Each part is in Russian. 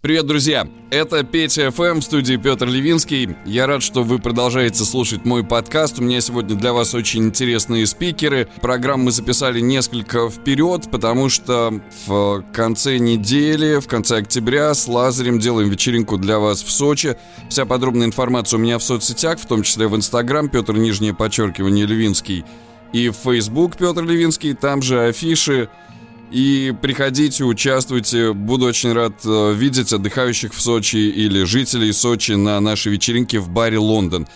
Привет, друзья! Это Петя ФМ в студии Петр Левинский. Я рад, что вы продолжаете слушать мой подкаст. У меня сегодня для вас очень интересные спикеры. Программу мы записали несколько вперед, потому что в конце недели, в конце октября с Лазарем делаем вечеринку для вас в Сочи. Вся подробная информация у меня в соцсетях, в том числе в Инстаграм, Петр Нижнее подчеркивание Левинский, и в Facebook Петр Левинский, там же афиши, и приходите, участвуйте. Буду очень рад э, видеть отдыхающих в Сочи или жителей Сочи на нашей вечеринке в баре «Лондон».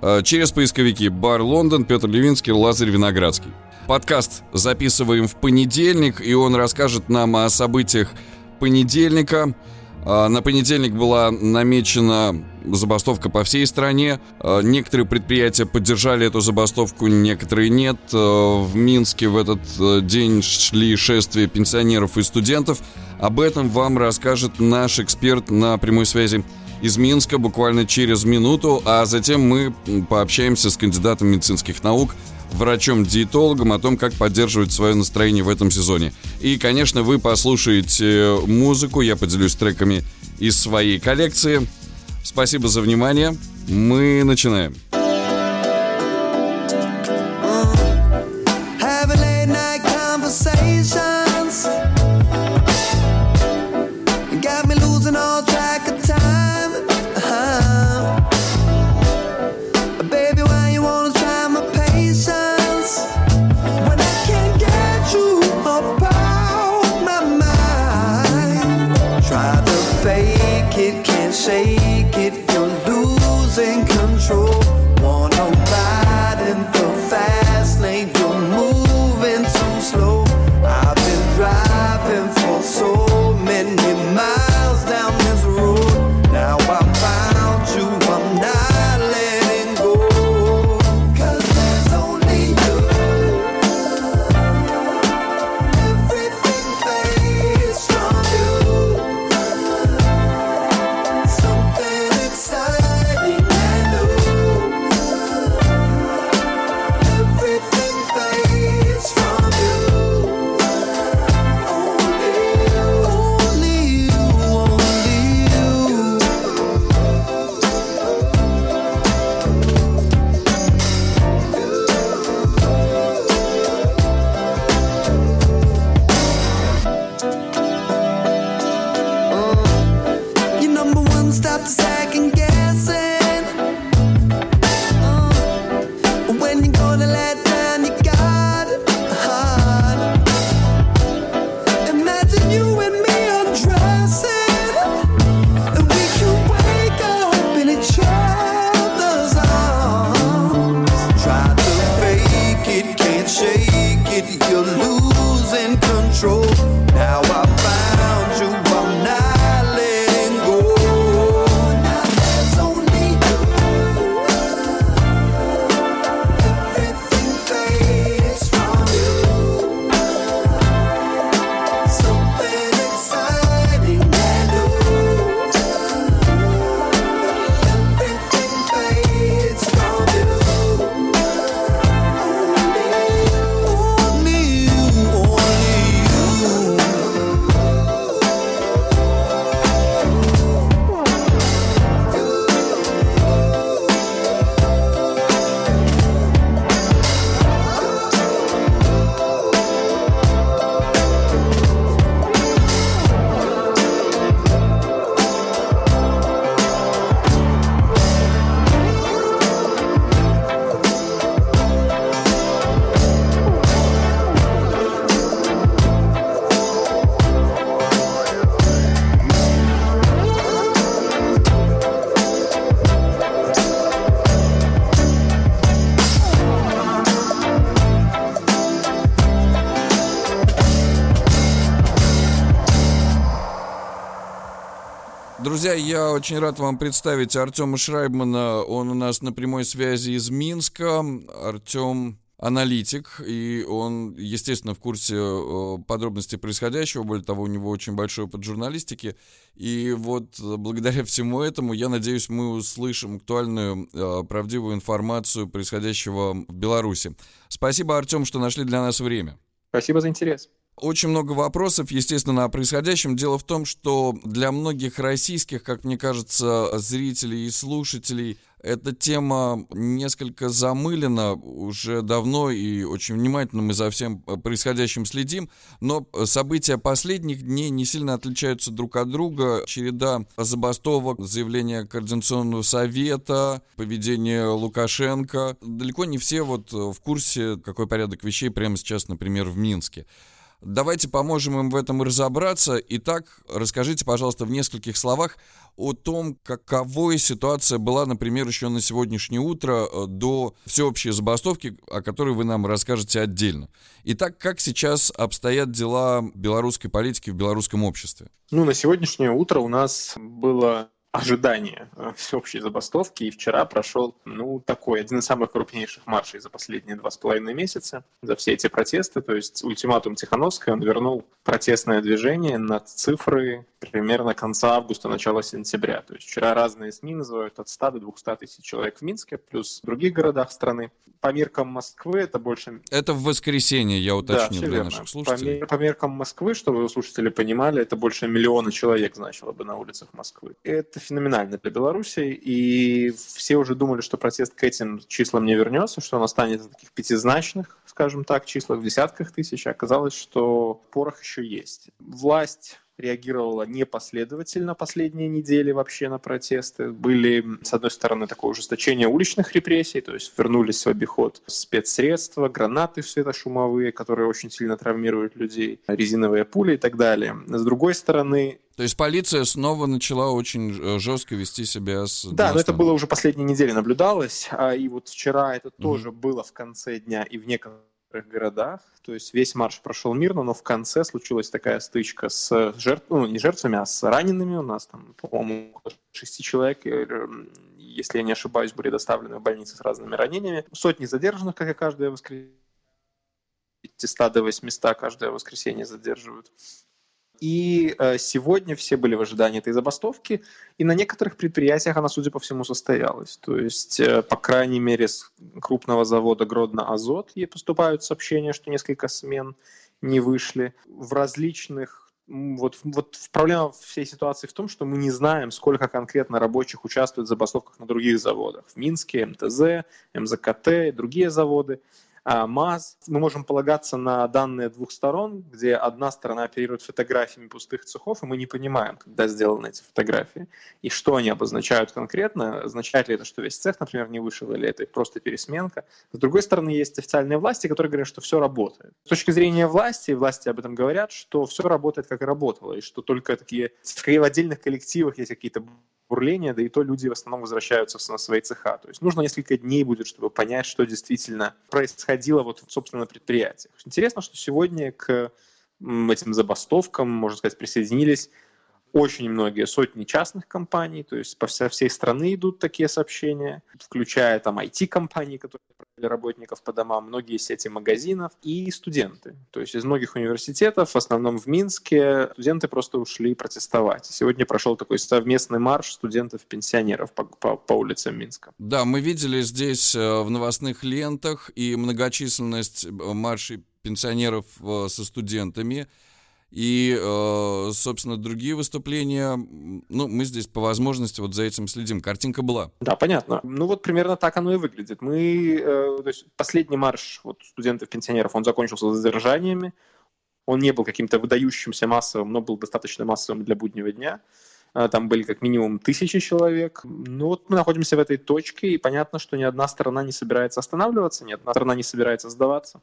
Э, через поисковики «Бар Лондон», Петр Левинский, Лазарь Виноградский. Подкаст записываем в понедельник, и он расскажет нам о событиях понедельника – на понедельник была намечена забастовка по всей стране. А, некоторые предприятия поддержали эту забастовку, некоторые нет. А, в Минске в этот э, день шли шествия пенсионеров и студентов. Об этом вам расскажет наш эксперт на прямой связи из Минска буквально через минуту, а затем мы пообщаемся с кандидатом медицинских наук врачом-диетологом о том, как поддерживать свое настроение в этом сезоне. И, конечно, вы послушаете музыку, я поделюсь треками из своей коллекции. Спасибо за внимание. Мы начинаем. Друзья, я очень рад вам представить Артема Шрайбмана. Он у нас на прямой связи из Минска. Артем аналитик, и он, естественно, в курсе э, подробностей происходящего, более того, у него очень большой опыт журналистики, и вот благодаря всему этому, я надеюсь, мы услышим актуальную, э, правдивую информацию происходящего в Беларуси. Спасибо, Артем, что нашли для нас время. Спасибо за интерес. Очень много вопросов, естественно, о происходящем. Дело в том, что для многих российских, как мне кажется, зрителей и слушателей эта тема несколько замылена уже давно и очень внимательно мы за всем происходящим следим, но события последних дней не сильно отличаются друг от друга. Череда забастовок, заявления Координационного совета, поведение Лукашенко. Далеко не все вот в курсе, какой порядок вещей прямо сейчас, например, в Минске. Давайте поможем им в этом разобраться. Итак, расскажите, пожалуйста, в нескольких словах о том, каковой ситуация была, например, еще на сегодняшнее утро э, до всеобщей забастовки, о которой вы нам расскажете отдельно. Итак, как сейчас обстоят дела белорусской политики в белорусском обществе? Ну, на сегодняшнее утро у нас было ожидания э, всеобщей забастовки. И вчера прошел, ну, такой, один из самых крупнейших маршей за последние два с половиной месяца, за все эти протесты. То есть ультиматум Тихановской, он вернул протестное движение на цифры примерно конца августа, начала сентября. То есть вчера разные СМИ называют от 100 до 200 тысяч человек в Минске, плюс в других городах страны. По меркам Москвы это больше... Это в воскресенье, я уточню да, для верно. наших слушателей. По, по меркам Москвы, чтобы слушатели понимали, это больше миллиона человек значило бы на улицах Москвы. Это феноменально для Беларуси, и все уже думали, что протест к этим числам не вернется, что он останется таких пятизначных, скажем так, числах в десятках тысяч, а оказалось, что порох еще есть. Власть реагировала непоследовательно последние недели вообще на протесты. Были, с одной стороны, такое ужесточение уличных репрессий, то есть вернулись в обиход спецсредства, гранаты светошумовые, которые очень сильно травмируют людей, резиновые пули и так далее. С другой стороны, то есть полиция снова начала очень э, жестко вести себя с... Да, но это было уже последние недели наблюдалось, а и вот вчера это mm-hmm. тоже было в конце дня и в некоторых городах. То есть весь марш прошел мирно, но в конце случилась такая стычка с жертвами, ну, не жертвами, а с ранеными. У нас там, по-моему, шести человек, если я не ошибаюсь, были доставлены в больницы с разными ранениями. Сотни задержанных, как и каждое воскресенье. 100 до 800 каждое воскресенье задерживают. И э, сегодня все были в ожидании этой забастовки, и на некоторых предприятиях она, судя по всему, состоялась. То есть, э, по крайней мере, с крупного завода Гродно Азот ей поступают сообщения, что несколько смен не вышли. В различных вот, вот проблема всей ситуации в том, что мы не знаем, сколько конкретно рабочих участвует в забастовках на других заводах. В Минске, МТЗ, МЗКТ другие заводы. А, МАЗ. Мы можем полагаться на данные двух сторон, где одна сторона оперирует фотографиями пустых цехов, и мы не понимаем, когда сделаны эти фотографии, и что они обозначают конкретно. Означает ли это, что весь цех, например, не вышел, или это просто пересменка. С другой стороны, есть официальные власти, которые говорят, что все работает. С точки зрения власти, власти об этом говорят, что все работает, как и работало, и что только такие в отдельных коллективах есть какие-то бурления, да и то люди в основном возвращаются на свои цеха. То есть нужно несколько дней будет, чтобы понять, что действительно происходило вот, собственно, на предприятиях. Интересно, что сегодня к этим забастовкам, можно сказать, присоединились очень многие сотни частных компаний, то есть по всей, страны идут такие сообщения, включая там IT-компании, которые работников по домам, многие сети магазинов и студенты. То есть из многих университетов, в основном в Минске, студенты просто ушли протестовать. Сегодня прошел такой совместный марш студентов-пенсионеров по, по, по улицам Минска. Да, мы видели здесь э, в новостных лентах и многочисленность э, маршей пенсионеров э, со студентами. И, э, собственно, другие выступления, ну, мы здесь по возможности вот за этим следим. Картинка была. Да, понятно. Ну, вот примерно так оно и выглядит. Мы, э, то есть последний марш вот, студентов-пенсионеров, он закончился задержаниями. Он не был каким-то выдающимся массовым, но был достаточно массовым для буднего дня. Э, там были как минимум тысячи человек. Ну вот мы находимся в этой точке, и понятно, что ни одна сторона не собирается останавливаться, ни одна сторона не собирается сдаваться.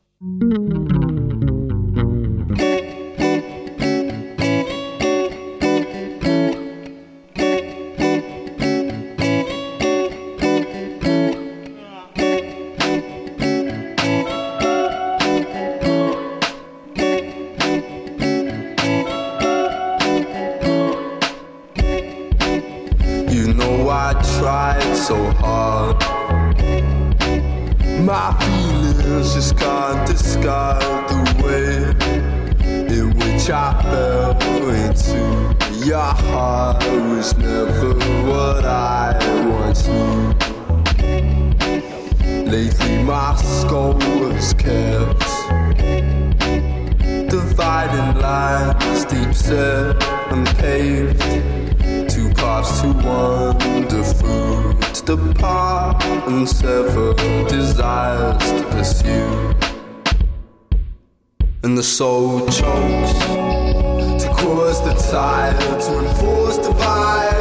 And the soul chokes to cause the tide to enforce divide.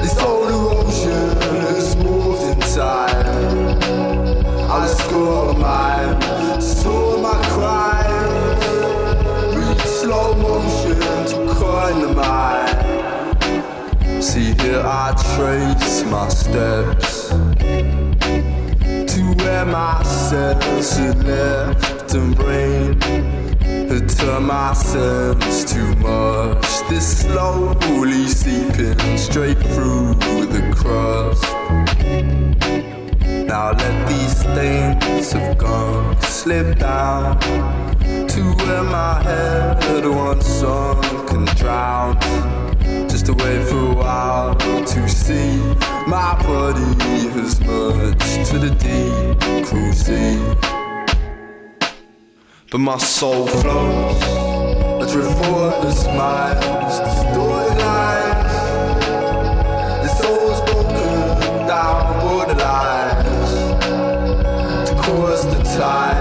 This old erosion is moved in time. I score mine, store my crimes. Reach slow motion to coin the mind. See here I trace my steps to where my senses left and brain turned my sense too much. This slowly seeping straight through the crust. Now let these stains of gunk slip down to where my head once sunk and drowned. Just to wait for a while to see my body has merged to the deep cruel sea. But my soul flows floats, adrift effortless minds, distorted lines. The soul's broken down borderlines to cause the tide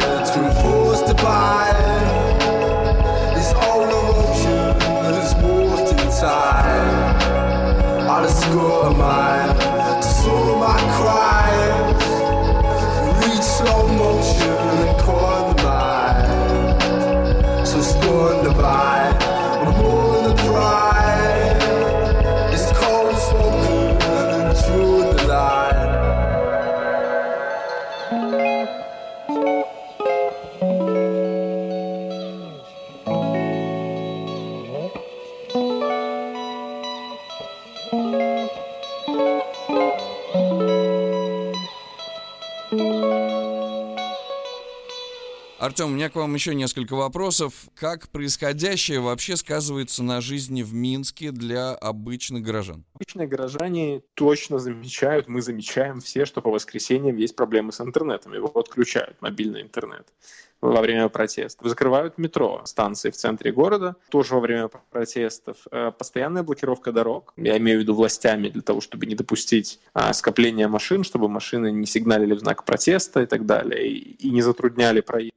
Артем, у меня к вам еще несколько вопросов. Как происходящее вообще сказывается на жизни в Минске для обычных горожан? Обычные горожане точно замечают, мы замечаем все, что по воскресеньям есть проблемы с интернетом. Его отключают, мобильный интернет во время протестов. Закрывают метро, станции в центре города, тоже во время протестов. Э, Постоянная блокировка дорог, я имею в виду властями, для того, чтобы не допустить а, скопления машин, чтобы машины не сигналили в знак протеста и так далее, и, не затрудняли проезд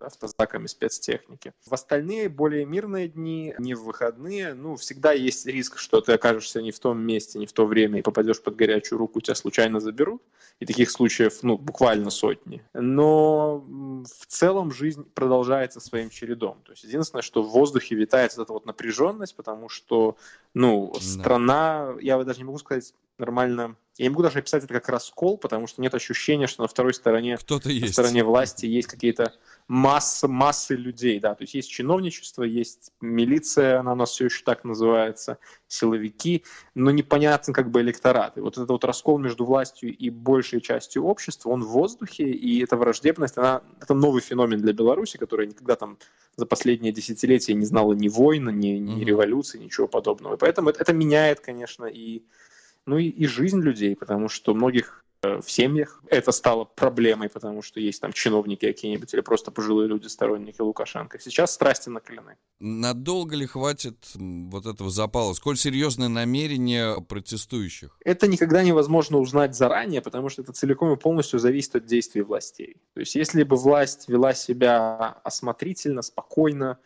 автозаками спецтехники. В остальные более мирные дни, не в выходные, ну, всегда есть риск, что ты окажешься не в том месте, не в то время и попадешь под горячую руку, тебя случайно заберут. И таких случаев, ну, буквально сотни. Но в целом жизнь продолжается своим чередом. То есть единственное, что в воздухе витает вот эта вот напряженность, потому что, ну, Да. страна, я вот даже не могу сказать нормально, я не могу даже описать это как раскол, потому что нет ощущения, что на второй стороне Кто-то на есть. стороне власти есть какие-то массы, массы людей, да, то есть есть чиновничество, есть милиция, она у нас все еще так называется, силовики, но непонятен как бы электорат. И вот этот вот раскол между властью и большей частью общества, он в воздухе, и эта враждебность, она, это новый феномен для Беларуси, которая никогда там за последние десятилетия не знала ни войн, ни, ни Мгм. революции, ничего подобного. И поэтому это, это меняет, конечно, и, ну, и, и жизнь людей, потому что многих э, в семьях это стало проблемой, потому что есть там чиновники какие-нибудь или просто пожилые люди, сторонники Лукашенко. Сейчас страсти накалены. Надолго ли хватит вот этого запала? Сколь серьезное намерение протестующих? Это никогда невозможно узнать заранее, потому что это целиком и полностью зависит от действий властей. То есть если бы власть вела себя осмотрительно, спокойно,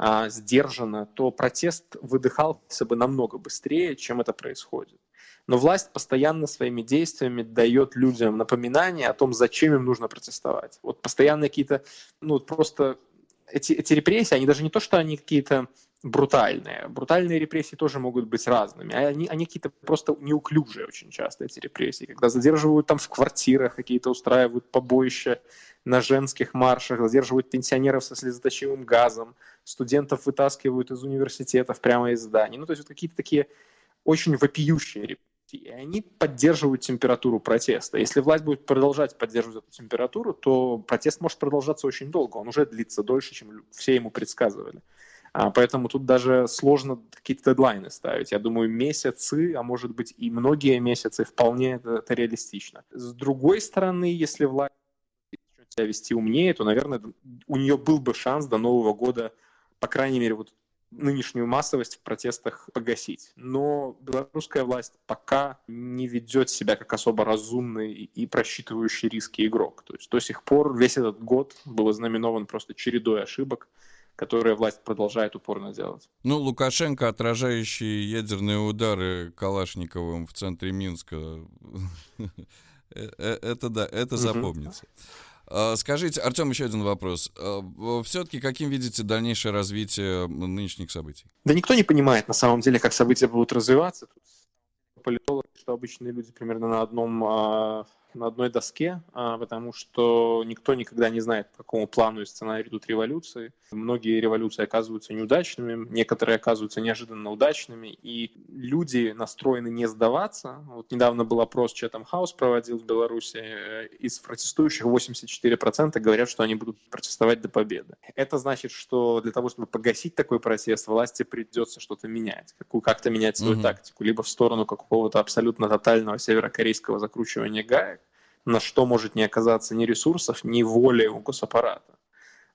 а, сдержанно, то протест выдыхался бы намного быстрее, чем это происходит. Но власть постоянно своими действиями дает людям напоминание о том, зачем им нужно протестовать. Вот постоянно какие-то, ну просто эти, эти репрессии, они даже не то, что они какие-то брутальные. Брутальные репрессии тоже могут быть разными. а Они, они какие-то просто неуклюжие очень часто, эти репрессии. Когда задерживают там в квартирах, какие-то устраивают побоища на женских маршах, задерживают пенсионеров со слезоточивым газом, студентов вытаскивают из университетов прямо из зданий. Ну, то есть вот какие-то такие очень вопиющие репрессии. И они поддерживают температуру протеста. Если власть будет продолжать поддерживать эту температуру, то протест может продолжаться очень долго. Он уже длится дольше, чем все ему предсказывали. А, поэтому тут даже сложно какие-то дедлайны ставить. Я думаю, месяцы, а может быть и многие месяцы вполне это, это реалистично. С другой стороны, если власть себя вести умнее, то, наверное, у нее был бы шанс до Нового года по крайней мере, вот нынешнюю массовость в протестах погасить. Но белорусская власть пока не ведет себя как особо разумный и просчитывающий риски игрок. То есть до сих пор весь этот год был ознаменован просто чередой ошибок, которые власть продолжает упорно делать. Ну, Лукашенко, отражающий ядерные удары Калашниковым в центре Минска, э, э, это да, это запомнится. А, скажите, Артем, еще один вопрос. А, Все-таки каким видите дальнейшее развитие нынешних событий? Да никто не понимает на самом деле, как события будут развиваться. Тут политологи, что обычные люди примерно на одном а, на одной доске, а, потому что никто никогда не знает, по какому плану и сценарию идут революции. Многие революции оказываются неудачными, некоторые оказываются неожиданно удачными, и люди настроены не сдаваться. Вот недавно был опрос Chatham House проводил в Беларуси. Э, из протестующих 84% говорят, что они будут протестовать до победы. Это значит, что для того, чтобы погасить такой протест, власти придется что-то менять, как-то менять свою угу. тактику, либо в сторону какого-то абсолютно тотального северокорейского закручивания гаек, на что может не оказаться ни ресурсов, ни воли у госаппарата.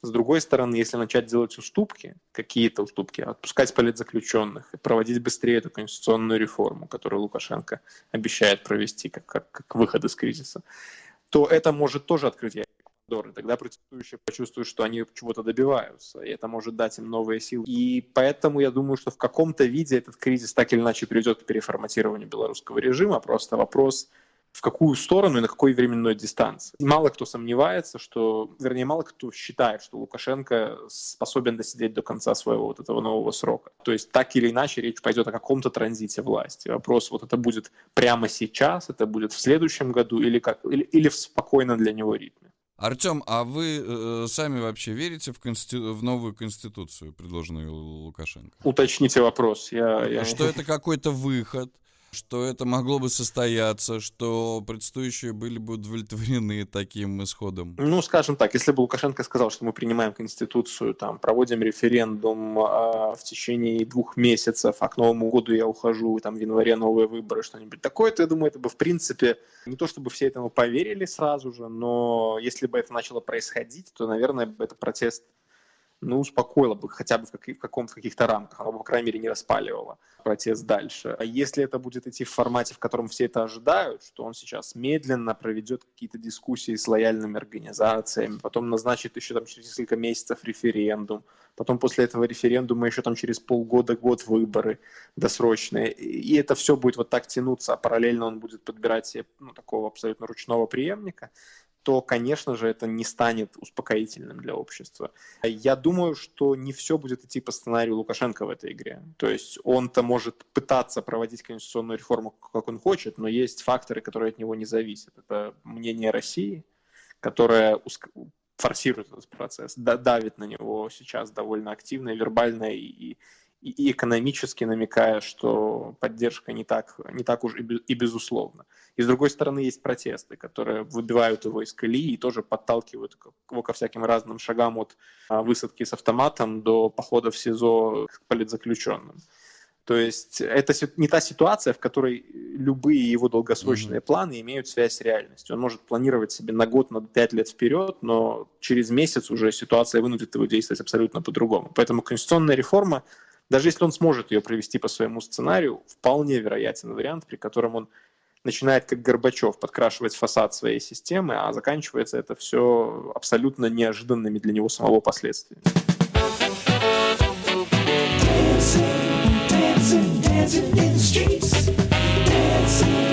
С другой стороны, если начать делать уступки, какие-то уступки, отпускать политзаключенных и проводить быстрее эту конституционную реформу, которую Лукашенко обещает провести как, как, как выход из кризиса, то это может тоже открыть и тогда протестующие почувствуют, что они чего-то добиваются, и это может дать им новые силы. И поэтому я думаю, что в каком-то виде этот кризис так или иначе приведет к переформатированию белорусского режима, просто вопрос в какую сторону и на какой временной дистанции. Мало кто сомневается, что, вернее, мало кто считает, что Лукашенко способен досидеть до конца своего вот этого нового срока. То есть так или иначе речь пойдет о каком-то транзите власти. Вопрос, вот это будет прямо сейчас, это будет в следующем году или, как, или, или в спокойном для него ритме. Артем, а вы э, сами вообще верите в, конститу... в новую конституцию, предложенную Лукашенко? Уточните вопрос. Я, я... Что это какой-то выход? Что это могло бы состояться, что предстоящие были бы удовлетворены таким исходом? Ну, скажем так, если бы Лукашенко сказал, что мы принимаем Конституцию, там, проводим референдум а, в течение двух месяцев, а к Новому году я ухожу, там, в январе новые выборы, что-нибудь такое, то я думаю, это бы, в принципе, не то чтобы все этому поверили сразу же, но если бы это начало происходить, то, наверное, это протест ну, успокоило бы хотя бы в, как, в каком-то каких-то рамках, оно бы, по крайней мере, не распаливало протест дальше. А если это будет идти в формате, в котором все это ожидают, что он сейчас медленно проведет какие-то дискуссии с лояльными организациями, потом назначит еще там через несколько месяцев референдум, потом после этого референдума еще там через полгода, год выборы досрочные, и это все будет вот так тянуться, а параллельно он будет подбирать себе ну, такого абсолютно ручного преемника, то, конечно же, это не станет успокоительным для общества. Я думаю, что не все будет идти по сценарию Лукашенко в этой игре. То есть он-то может пытаться проводить конституционную реформу, как он хочет, но есть факторы, которые от него не зависят. Это мнение России, которое форсирует этот процесс, давит на него сейчас довольно активно вербально, и, и экономически намекая, что поддержка не так, не так уж и безусловно. И с другой стороны есть протесты, которые выбивают его из колеи и тоже подталкивают его ко всяким разным шагам от а, высадки с автоматом до похода в СИЗО к политзаключенным. То есть это не та ситуация, в которой любые его долгосрочные mm-hmm. планы имеют связь с реальностью. Он может планировать себе на год, на пять лет вперед, но через месяц уже ситуация вынудит его действовать абсолютно по-другому. Поэтому конституционная реформа даже если он сможет ее провести по своему сценарию, вполне вероятен вариант, при котором он начинает как Горбачев подкрашивать фасад своей системы, а заканчивается это все абсолютно неожиданными для него самого последствиями. Dancing, dancing in the streets. Dancing, dancing,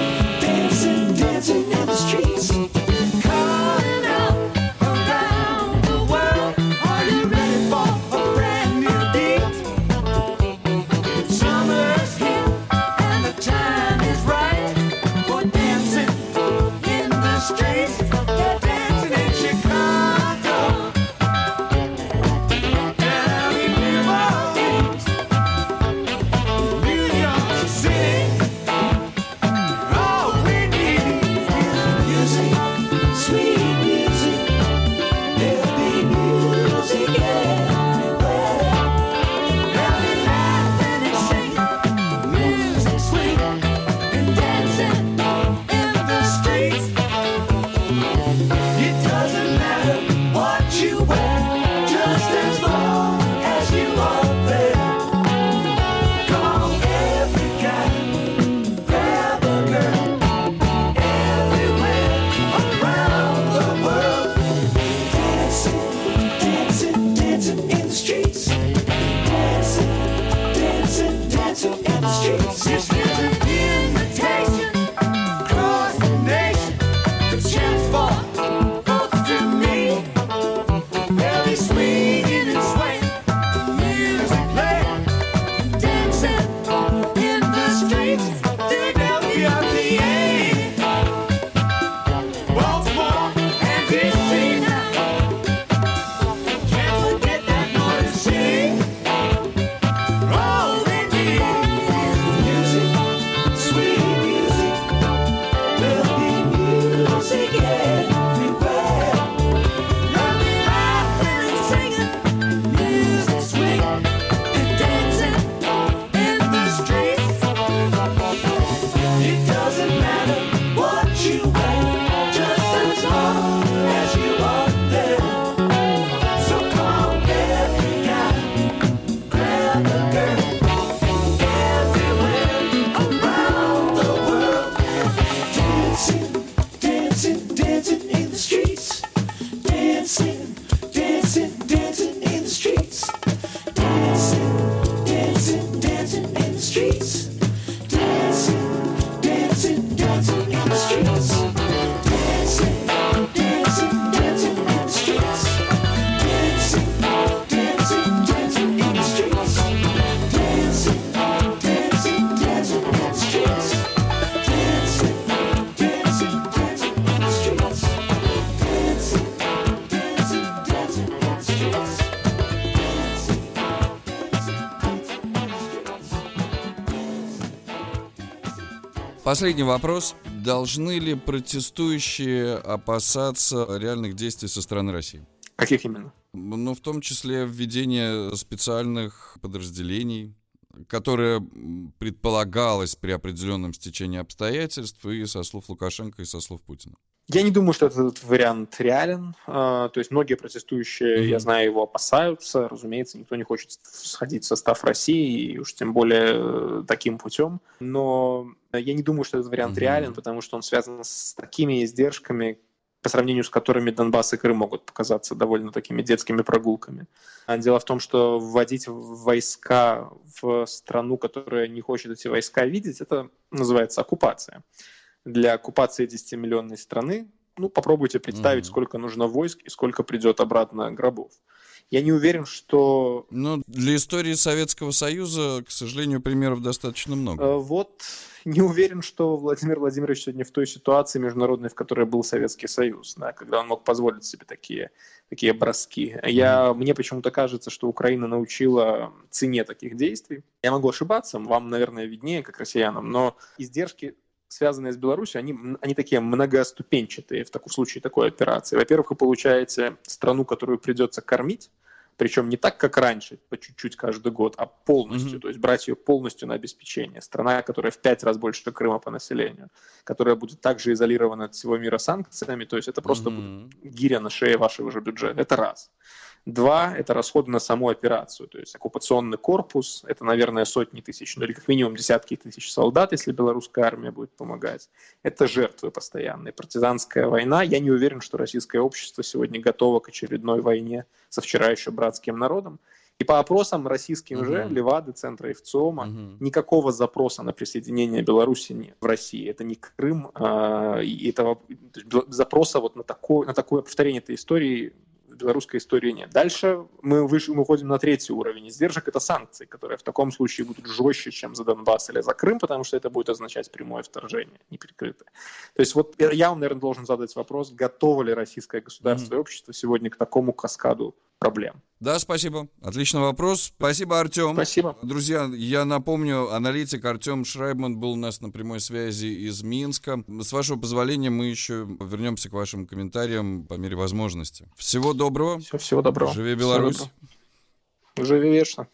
Последний вопрос. Должны ли протестующие опасаться реальных действий со стороны России? Каких именно? Ну, в том числе введение специальных подразделений, которое предполагалось при определенном стечении обстоятельств и со слов Лукашенко, и со слов Путина. Я не думаю, что этот вариант реален. А, то есть многие протестующие, mm-hmm. я знаю, его опасаются. Разумеется, никто не хочет сходить в состав России, и уж тем более э, таким путем. Но я не думаю, что этот вариант mm-hmm. реален, потому что он связан с такими издержками, по сравнению с которыми Донбасс и Крым могут показаться довольно такими детскими прогулками. А дело в том, что вводить войска в страну, которая не хочет эти войска видеть, это называется оккупация для оккупации 10-миллионной страны, ну, попробуйте представить, mm-hmm. сколько нужно войск и сколько придет обратно гробов. Я не уверен, что... Ну, для истории Советского Союза, к сожалению, примеров достаточно много. Э, вот не уверен, что Владимир Владимирович сегодня в той ситуации международной, в которой был Советский Союз, да, когда он мог позволить себе такие, такие броски. Я. Мне почему-то кажется, что Украина научила цене таких действий. Я могу ошибаться, вам, наверное, виднее, как россиянам, но издержки связанные с Беларусью, они, они такие многоступенчатые в таком случае такой операции. Во-первых, вы получаете страну, которую придется кормить, причем не так, как раньше, по чуть-чуть каждый год, а полностью, mm-hmm. то есть брать ее полностью на обеспечение. Страна, которая в пять раз больше Крыма по населению, которая будет также изолирована от всего мира санкциями, то есть это просто mm-hmm. будет гиря на шее вашего же бюджета. Это раз. Два – это расходы на саму операцию, то есть оккупационный корпус, это, наверное, сотни тысяч, ну или как минимум десятки тысяч солдат, если белорусская армия будет помогать. Это жертвы постоянные. Партизанская война. Я не уверен, что российское общество сегодня готово к очередной войне со вчера еще братским народом. И по опросам российским uh-huh. же, Левады, Центра Евцома, uh-huh. никакого запроса на присоединение Беларуси в России. Это не Крым, а, и этого запроса вот на такое, на такое повторение этой истории белорусской истории нет. Дальше мы, выше, мы уходим на третий уровень издержек, это санкции, которые в таком случае будут жестче, чем за Донбасс или за Крым, потому что это будет означать прямое вторжение, не прикрытое. То есть вот я вам, наверное, должен задать вопрос, готово ли российское государство mm-hmm. и общество сегодня к такому каскаду проблем. Да, спасибо. Отличный вопрос. Спасибо, Артем. Спасибо. Друзья, я напомню, аналитик Артем Шрайбман был у нас на прямой связи из Минска. С вашего позволения мы еще вернемся к вашим комментариям по мере возможности. Всего доброго. Все, всего доброго. Живи Беларусь. Живи вечно.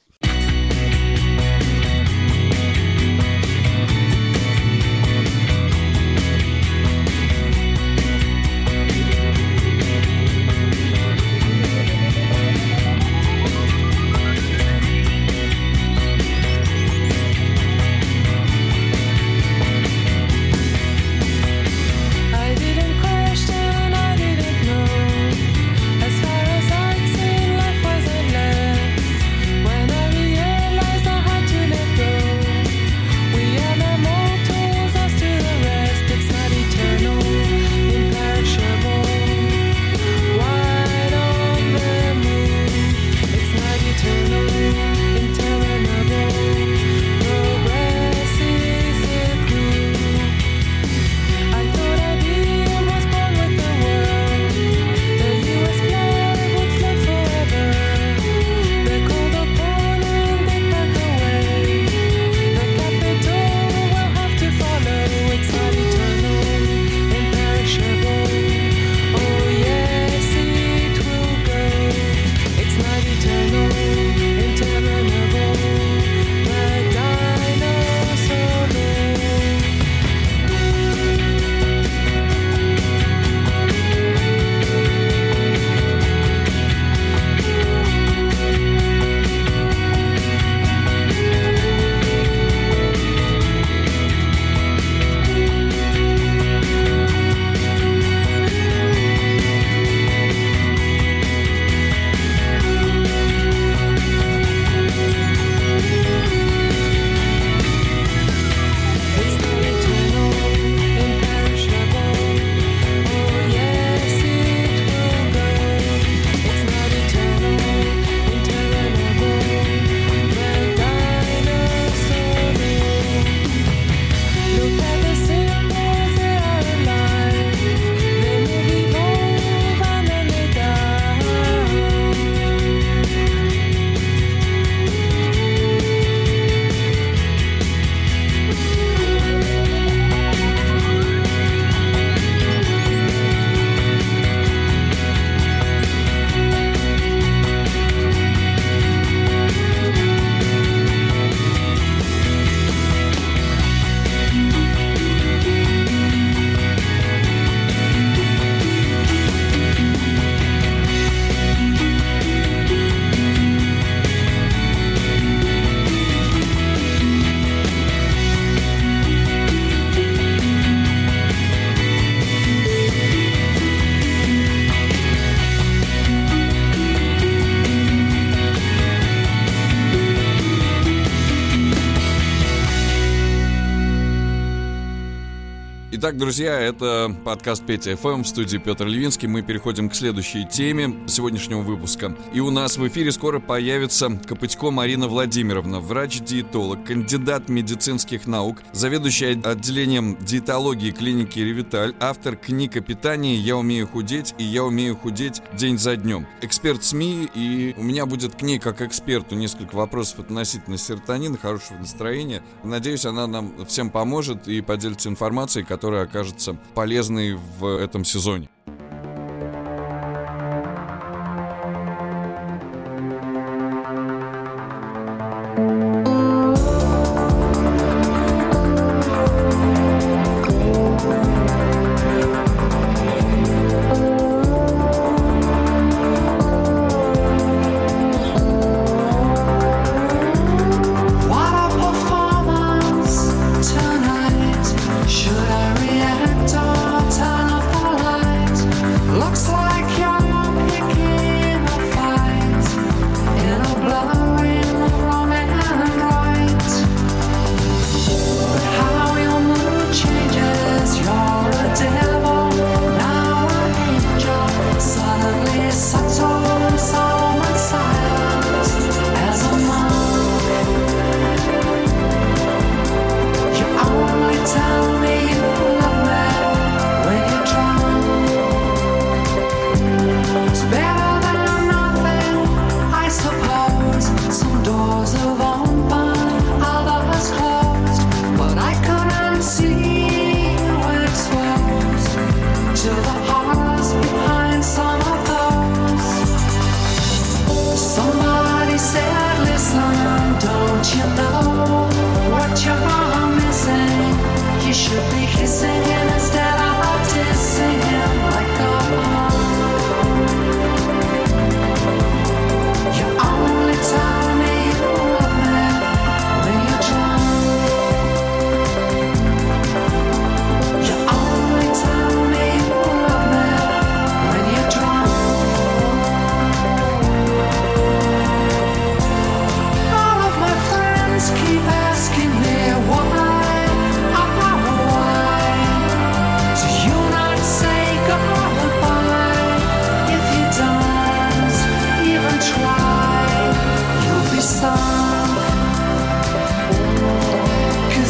Друзья, это подкаст Петя ФМ в студии Петр Левинский. Мы переходим к следующей теме сегодняшнего выпуска. И у нас в эфире скоро появится Копытько Марина Владимировна, врач-диетолог, кандидат медицинских наук, заведующая отделением диетологии клиники Ревиталь, автор книг о питании «Я умею худеть» и «Я умею худеть день за днем». Эксперт СМИ, и у меня будет к ней как эксперту несколько вопросов относительно серотонина, хорошего настроения. Надеюсь, она нам всем поможет и поделится информацией, которая окажется полезной в этом сезоне.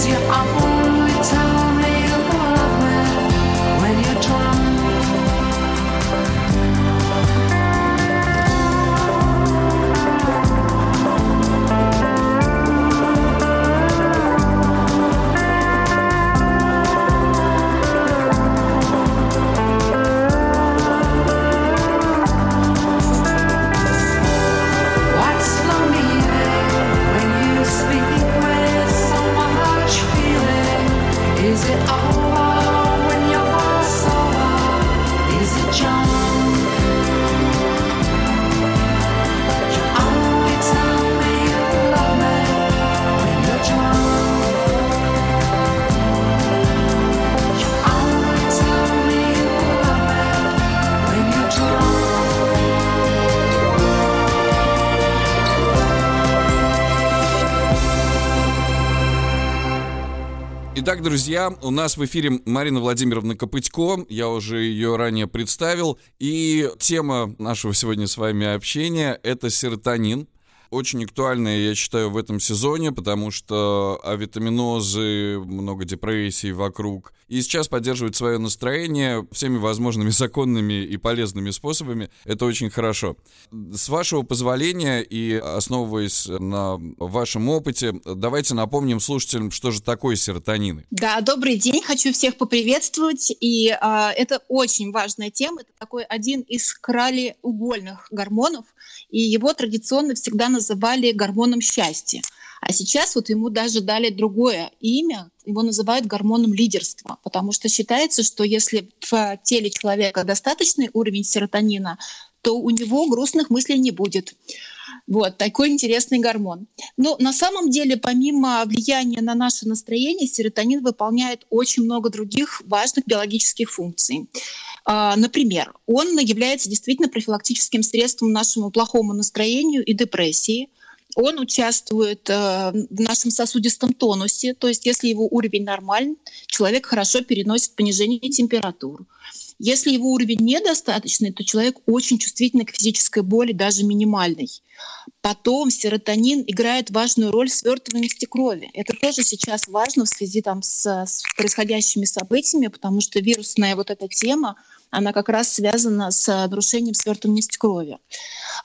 Итак, друзья, у нас в эфире Марина Владимировна Копытько. Я уже ее ранее представил. И тема нашего сегодня с вами общения — это серотонин очень актуальная, я считаю, в этом сезоне, потому что авитаминозы, много депрессий вокруг. И сейчас поддерживать свое настроение всеми возможными законными и полезными способами — это очень хорошо. С вашего позволения и основываясь на вашем опыте, давайте напомним слушателям, что же такое серотонины. Да, добрый день, хочу всех поприветствовать. И а, это очень важная тема. Это такой один из кралеугольных гормонов, и его традиционно всегда называли гормоном счастья. А сейчас вот ему даже дали другое имя, его называют гормоном лидерства, потому что считается, что если в теле человека достаточный уровень серотонина, то у него грустных мыслей не будет. Вот такой интересный гормон. Но на самом деле, помимо влияния на наше настроение, серотонин выполняет очень много других важных биологических функций. А, например, он является действительно профилактическим средством нашему плохому настроению и депрессии. Он участвует э, в нашем сосудистом тонусе, то есть если его уровень нормальный, человек хорошо переносит понижение температуры. Если его уровень недостаточный, то человек очень чувствительный к физической боли, даже минимальной. Потом серотонин играет важную роль в свертываемости крови. Это тоже сейчас важно в связи там, с, с происходящими событиями, потому что вирусная вот эта тема, она как раз связана с нарушением свертываемости крови.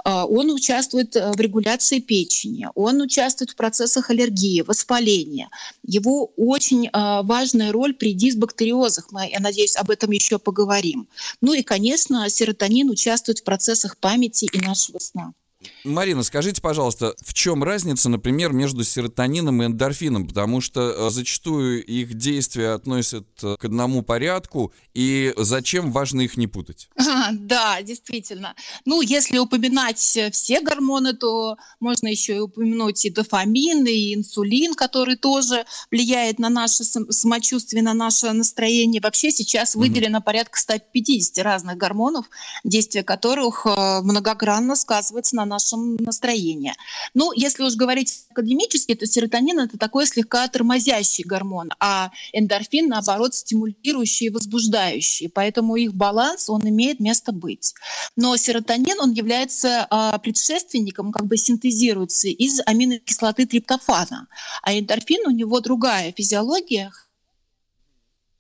А, он участвует э, в регуляции печени, он участвует в процессах аллергии, воспаления. Его очень а, важная роль при дисбактериозах. Мы, я надеюсь, об этом еще поговорим. Ну и, конечно, серотонин участвует в процессах памяти и нашего сна. Марина, скажите, пожалуйста, в чем разница, например, между серотонином и эндорфином? Потому что э, зачастую их действия относят э, к одному порядку, и зачем важно их не путать? А, да, действительно. Ну, если упоминать все гормоны, то можно еще и упомянуть и дофамин, и инсулин, который тоже влияет на наше самочувствие, на наше настроение. Вообще сейчас выделено mm-hmm. порядка 150 разных гормонов, действие которых э, многогранно сказывается на нашем настроении. Ну, если уж говорить академически, то серотонин это такой слегка тормозящий гормон, а эндорфин, наоборот, стимулирующий и возбуждающий. Поэтому их баланс, он имеет место быть. Но серотонин, он является а, предшественником, как бы синтезируется из аминокислоты триптофана. А эндорфин у него другая физиология,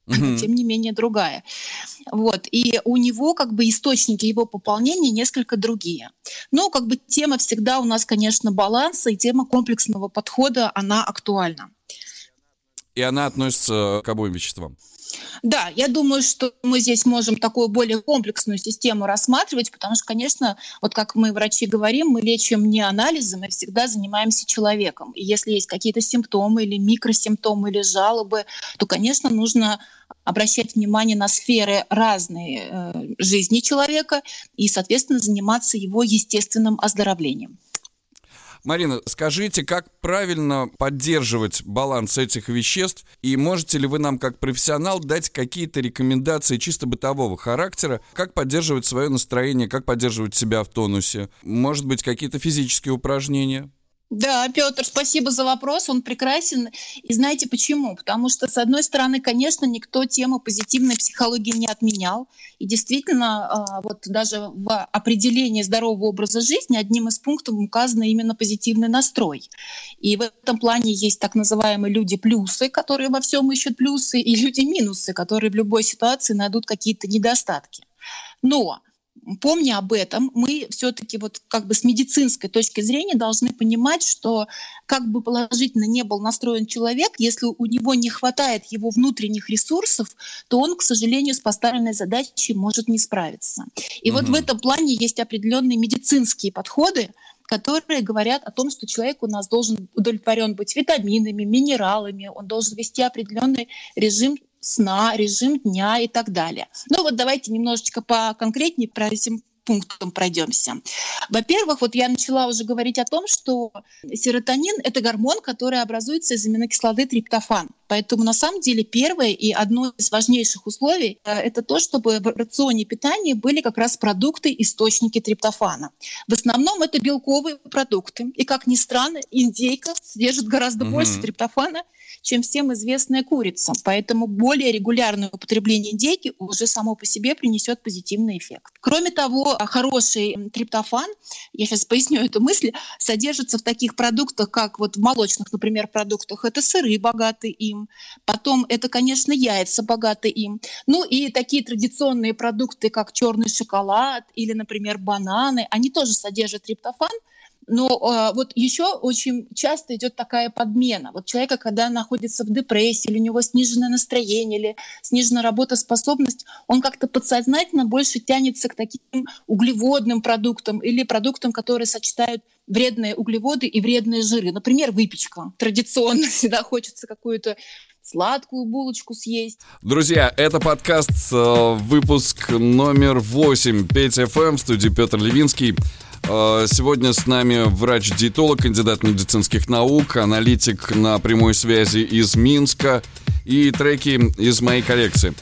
mm-hmm. тем не менее другая. Вот. И у него как бы источники его пополнения несколько другие. Но как бы тема всегда у нас, конечно, баланса, и тема комплексного подхода, она актуальна. И она относится к обоим веществам. Да, я думаю, что мы здесь можем такую более комплексную систему рассматривать, потому что, конечно, вот как мы, врачи, говорим, мы лечим не анализом, мы всегда занимаемся человеком. И если есть какие-то симптомы или микросимптомы или жалобы, то, конечно, нужно обращать внимание на сферы разные э, жизни человека и, соответственно, заниматься его естественным оздоровлением. Марина, скажите, как правильно поддерживать баланс этих веществ? И можете ли вы нам, как профессионал, дать какие-то рекомендации чисто бытового характера? Как поддерживать свое настроение, как поддерживать себя в тонусе? Может быть, какие-то физические упражнения? Да, Петр, спасибо за вопрос, он прекрасен. И знаете почему? Потому что, с одной стороны, конечно, никто тему позитивной психологии не отменял. И действительно, а, вот даже в определении здорового образа жизни одним из пунктов указано именно позитивный настрой. И в этом плане есть так называемые люди-плюсы, которые во всем ищут плюсы, и люди-минусы, которые в любой ситуации найдут какие-то недостатки. Но помня об этом, мы все-таки вот как бы с медицинской точки зрения должны понимать, что как бы положительно не был настроен человек, если у него не хватает его внутренних ресурсов, то он, к сожалению, с поставленной задачей может не справиться. И угу. вот в этом плане есть определенные медицинские подходы, которые говорят о том, что человек у нас должен удовлетворен быть витаминами, минералами, он должен вести определенный режим сна, режим дня и так далее. Ну вот давайте немножечко поконкретнее про этим пунктам пройдемся. Во-первых, вот я начала уже говорить о том, что серотонин — это гормон, который образуется из аминокислоты триптофан. Поэтому на самом деле первое и одно из важнейших условий э, — это то, чтобы в рационе питания были как раз продукты, источники триптофана. В основном это белковые продукты. И, как ни странно, индейка содержит гораздо угу. больше триптофана, чем всем известная курица. Поэтому более регулярное употребление индейки уже само по себе принесет позитивный эффект. Кроме того, хороший триптофан, я сейчас поясню эту мысль, содержится в таких продуктах, как вот в молочных, например, продуктах. Это сыры богатые им. Потом это, конечно, яйца богатые им. Ну и такие традиционные продукты, как черный шоколад или, например, бананы, они тоже содержат триптофан, но э, вот еще очень часто идет такая подмена. Вот человека, когда находится в депрессии, или у него сниженное настроение, или снижена работоспособность, он как-то подсознательно больше тянется к таким углеводным продуктам или продуктам, которые сочетают вредные углеводы и вредные жиры. Например, выпечка. Традиционно всегда хочется какую-то сладкую булочку съесть. Друзья, это подкаст, э, выпуск номер 8 Петя ФМ, в студии Петр Левинский. Э, сегодня с нами врач-диетолог, кандидат медицинских наук, аналитик на прямой связи из Минска и треки из моей коллекции.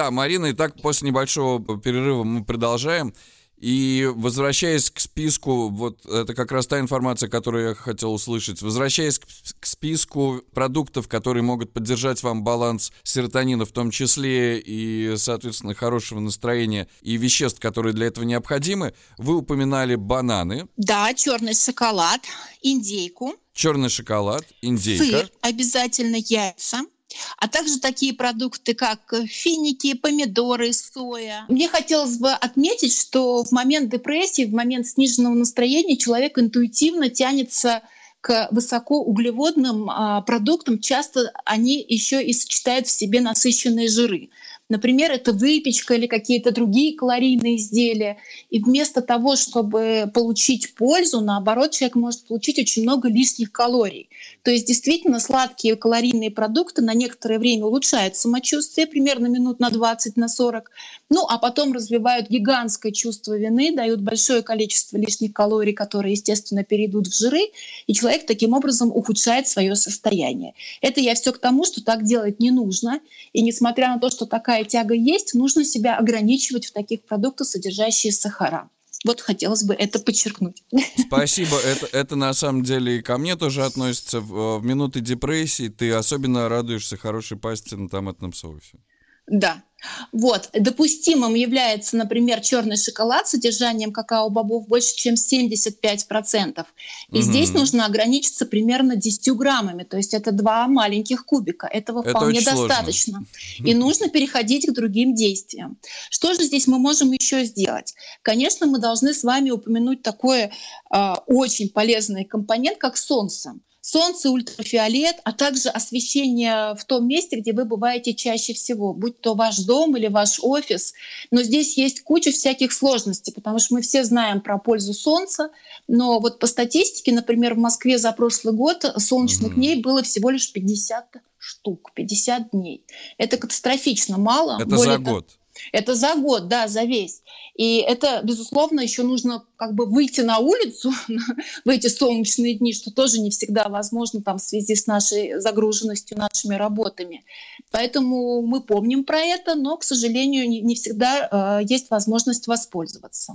Да, Марина, и так после небольшого перерыва мы продолжаем. И возвращаясь к списку, вот это как раз та информация, которую я хотел услышать. Возвращаясь к, к списку продуктов, которые могут поддержать вам баланс серотонина в том числе и, соответственно, хорошего настроения и веществ, которые для этого необходимы, вы упоминали бананы. Да, черный шоколад, индейку. Черный шоколад, индейка. Сыр, обязательно яйца а также такие продукты, как финики, помидоры, соя. Мне хотелось бы отметить, что в момент депрессии, в момент сниженного настроения человек интуитивно тянется к высокоуглеводным а, продуктам. Часто они еще и сочетают в себе насыщенные жиры. Например, это выпечка или какие-то другие калорийные изделия. И вместо того, чтобы получить пользу, наоборот, человек может получить очень много лишних калорий. То есть действительно сладкие калорийные продукты на некоторое время улучшают самочувствие, примерно минут на 20, на 40. Ну, а потом развивают гигантское чувство вины, дают большое количество лишних калорий, которые, естественно, перейдут в жиры, и человек таким образом ухудшает свое состояние. Это я все к тому, что так делать не нужно. И несмотря на то, что такая такая тяга есть, нужно себя ограничивать в таких продуктах, содержащие сахара. Вот хотелось бы это подчеркнуть. Спасибо. Это, это на самом деле и ко мне тоже относится. В, в минуты депрессии ты особенно радуешься хорошей пасте на томатном соусе. Да. Вот. Допустимым является, например, черный шоколад с содержанием какао-бобов больше, чем 75%. И угу. здесь нужно ограничиться примерно 10 граммами, то есть это два маленьких кубика. Этого это вполне достаточно. Сложно. И нужно переходить к другим действиям. Что же здесь мы можем еще сделать? Конечно, мы должны с вами упомянуть такой э, очень полезный компонент, как солнце солнце, ультрафиолет, а также освещение в том месте, где вы бываете чаще всего, будь то ваш дом или ваш офис. Но здесь есть куча всяких сложностей, потому что мы все знаем про пользу солнца, но вот по статистике, например, в Москве за прошлый год солнечных mm-hmm. дней было всего лишь 50 штук, 50 дней. Это катастрофично мало. Это за год. Это за год, да, за весь. И это, безусловно, еще нужно как бы выйти на улицу в эти солнечные дни, что тоже не всегда возможно там в связи с нашей загруженностью, нашими работами. Поэтому мы помним про это, но, к сожалению, не, не всегда э, есть возможность воспользоваться.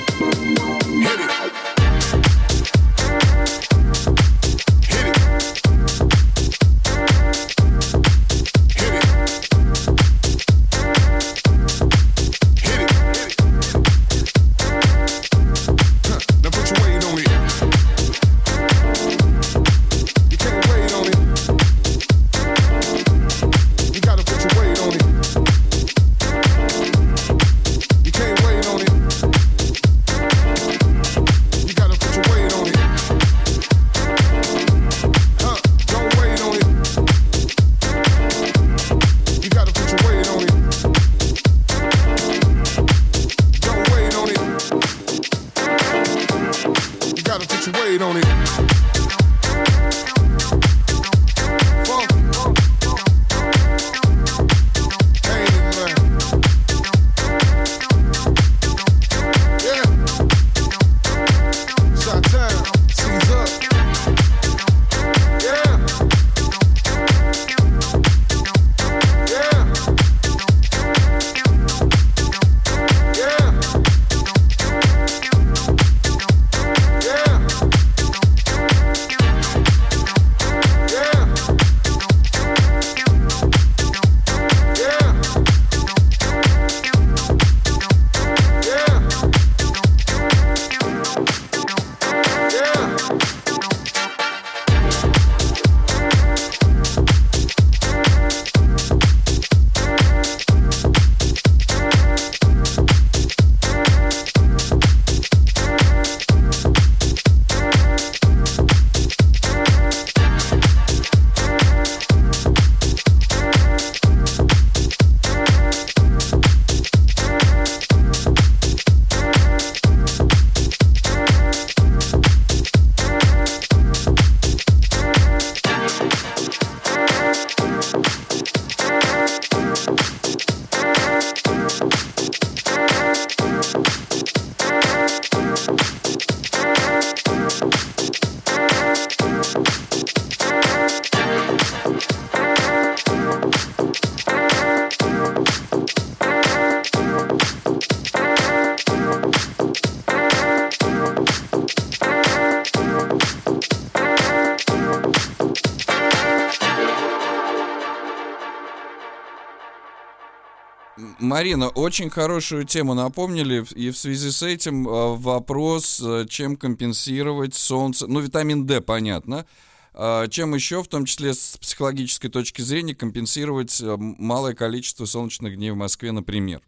Марина, очень хорошую тему напомнили, и в связи с этим э, вопрос, э, чем компенсировать солнце, ну, витамин D, понятно, а чем еще, в том числе с психологической точки зрения, компенсировать э, малое количество солнечных дней в Москве, например?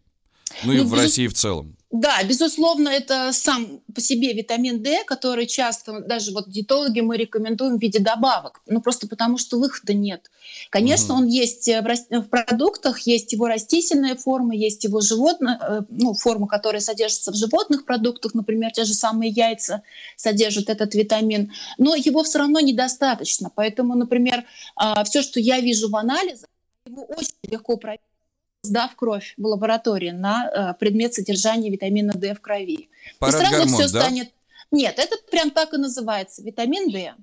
Ну, ну и в России в целом. Да, безусловно, это сам по себе витамин D, который часто, даже вот диетологи мы рекомендуем в виде добавок, ну просто потому что выхода нет. Конечно, угу. он есть в, в продуктах, есть его растительная форма, есть его животная, э, ну, форма, которая содержится в животных продуктах, например, те же самые яйца содержат этот витамин, но его все равно недостаточно. Поэтому, например, а, все, что я вижу в анализах, его очень легко проверить сдав кровь в лаборатории на э, предмет содержания витамина D в крови. Парад и сразу все да? станет... Нет, это прям так и называется, витамин D.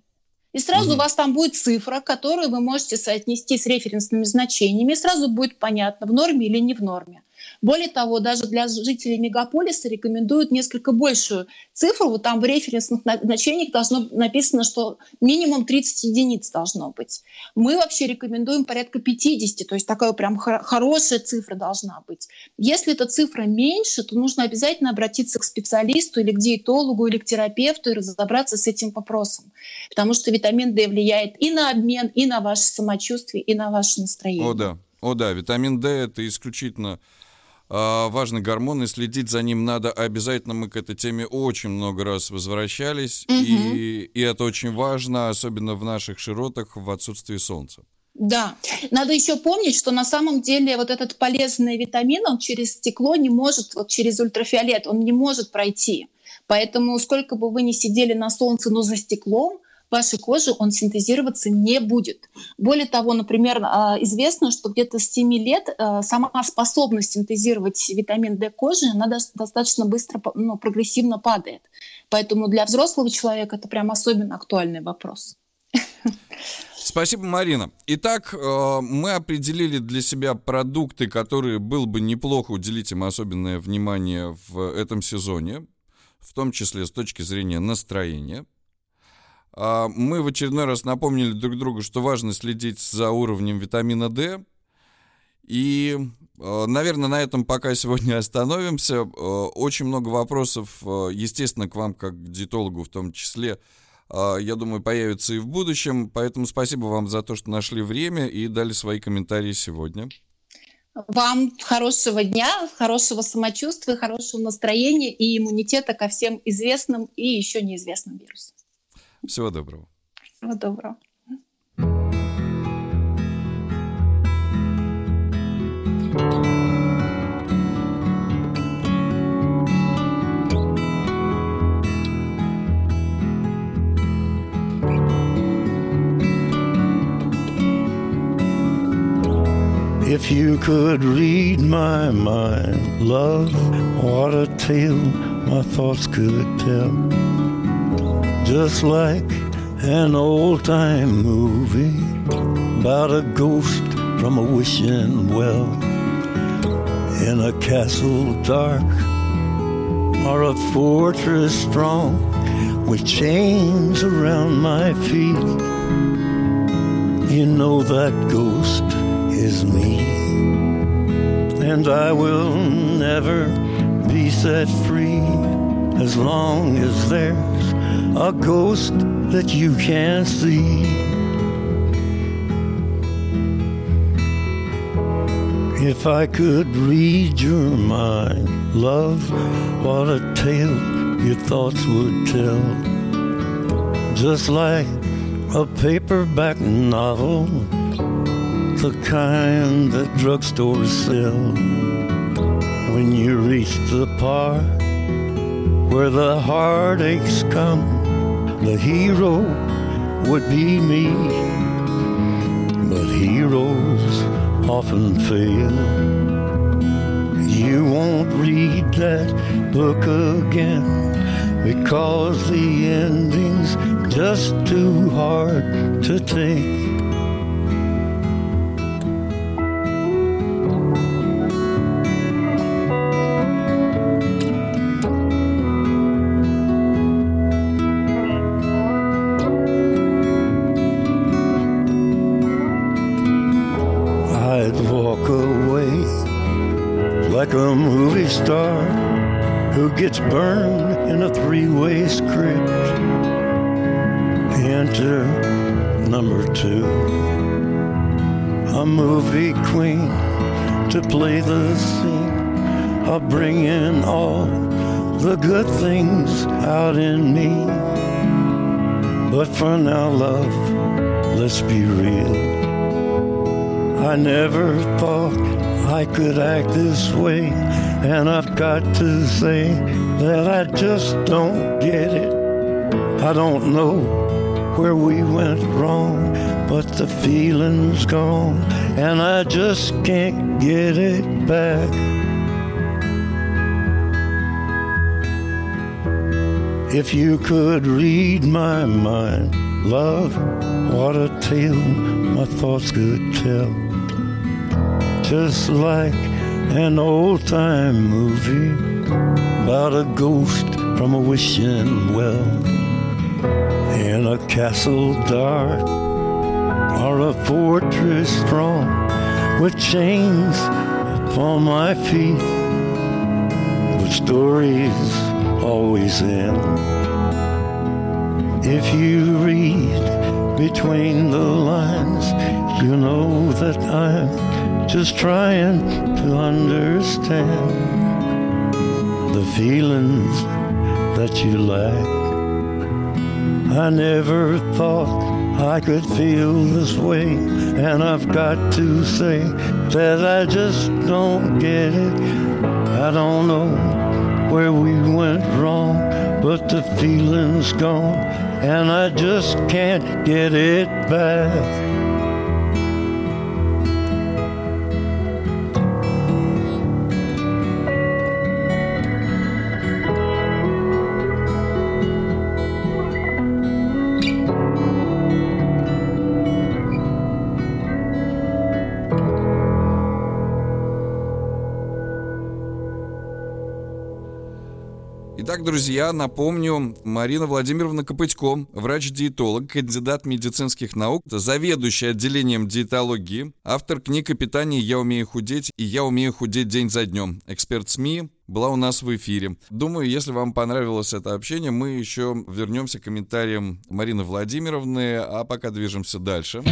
И сразу угу. у вас там будет цифра, которую вы можете соотнести с референсными значениями, и сразу будет понятно, в норме или не в норме. Более того, даже для жителей мегаполиса рекомендуют несколько большую цифру. Вот там в референсных значениях должно написано, что минимум 30 единиц должно быть. Мы вообще рекомендуем порядка 50, то есть такая прям хорошая цифра должна быть. Если эта цифра меньше, то нужно обязательно обратиться к специалисту или к диетологу, или к терапевту и разобраться с этим вопросом. Потому что витамин D влияет и на обмен, и на ваше самочувствие, и на ваше настроение. О да, о да, витамин D это исключительно важный гормон, и следить за ним надо обязательно. Мы к этой теме очень много раз возвращались, угу. и, и это очень важно, особенно в наших широтах в отсутствии солнца. Да, надо еще помнить, что на самом деле вот этот полезный витамин, он через стекло не может, вот через ультрафиолет, он не может пройти. Поэтому сколько бы вы ни сидели на солнце, но за стеклом, вашей коже он синтезироваться не будет. Более того, например, а, известно, что где-то с 7 лет а, сама способность синтезировать витамин D кожи, она достаточно быстро, ну, прогрессивно падает. Поэтому для взрослого человека это прям особенно актуальный вопрос. Спасибо, Марина. Итак, э, мы определили для себя продукты, которые было бы неплохо уделить им особенное внимание в этом сезоне, в том числе с точки зрения настроения. А, мы в очередной раз напомнили друг другу, что важно следить за уровнем витамина D. И, э, наверное, на этом пока сегодня остановимся. Э, очень много вопросов, естественно, к вам, как к диетологу в том числе, я думаю, появится и в будущем. Поэтому спасибо вам за то, что нашли время и дали свои комментарии сегодня. Вам хорошего дня, хорошего самочувствия, хорошего настроения и иммунитета ко всем известным и еще неизвестным вирусам. Всего доброго. Всего доброго. If you could read my mind, love, what a tale my thoughts could tell. Just like an old time movie about a ghost from a wishing well in a castle dark or a fortress strong with chains around my feet. You know that ghost is me. And I will never be set free as long as there's a ghost that you can't see. If I could read your mind, love, what a tale your thoughts would tell. Just like a paperback novel the kind that drugstores sell. When you reach the part where the heartaches come, the hero would be me. But heroes often fail. You won't read that book again because the ending's just too hard to take. I never thought I could act this way and I've got to say that I just don't get it. I don't know where we went wrong, but the feeling's gone, and I just can't get it back. If you could read my mind, love, what a tale my thoughts could tell. Just like an old time movie about a ghost from a wishing well in a castle dark or a fortress strong with chains upon my feet. But stories always end if you read between the lines. You know that I'm just trying to understand the feelings that you lack. I never thought I could feel this way, and I've got to say that I just don't get it. I don't know where we went wrong, but the feeling's gone, and I just can't get it back. Друзья, напомню, Марина Владимировна Копытько, врач-диетолог, кандидат медицинских наук, заведующий отделением диетологии, автор книг о питании «Я умею худеть» и «Я умею худеть день за днем», эксперт СМИ, была у нас в эфире. Думаю, если вам понравилось это общение, мы еще вернемся к комментариям Марины Владимировны, а пока движемся дальше.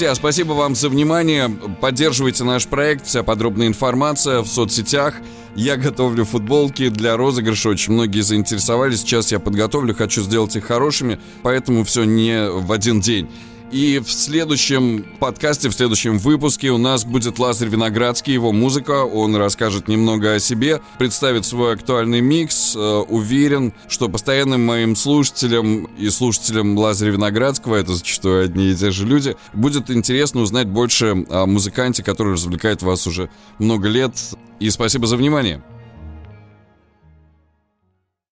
Друзья, спасибо вам за внимание. Поддерживайте наш проект. Вся подробная информация в соцсетях. Я готовлю футболки для розыгрыша. Очень многие заинтересовались. Сейчас я подготовлю, хочу сделать их хорошими, поэтому все не в один день. И в следующем подкасте, в следующем выпуске у нас будет Лазарь Виноградский, его музыка. Он расскажет немного о себе, представит свой актуальный микс. Э, уверен, что постоянным моим слушателям и слушателям Лазаря Виноградского, это зачастую одни и те же люди, будет интересно узнать больше о музыканте, который развлекает вас уже много лет. И спасибо за внимание.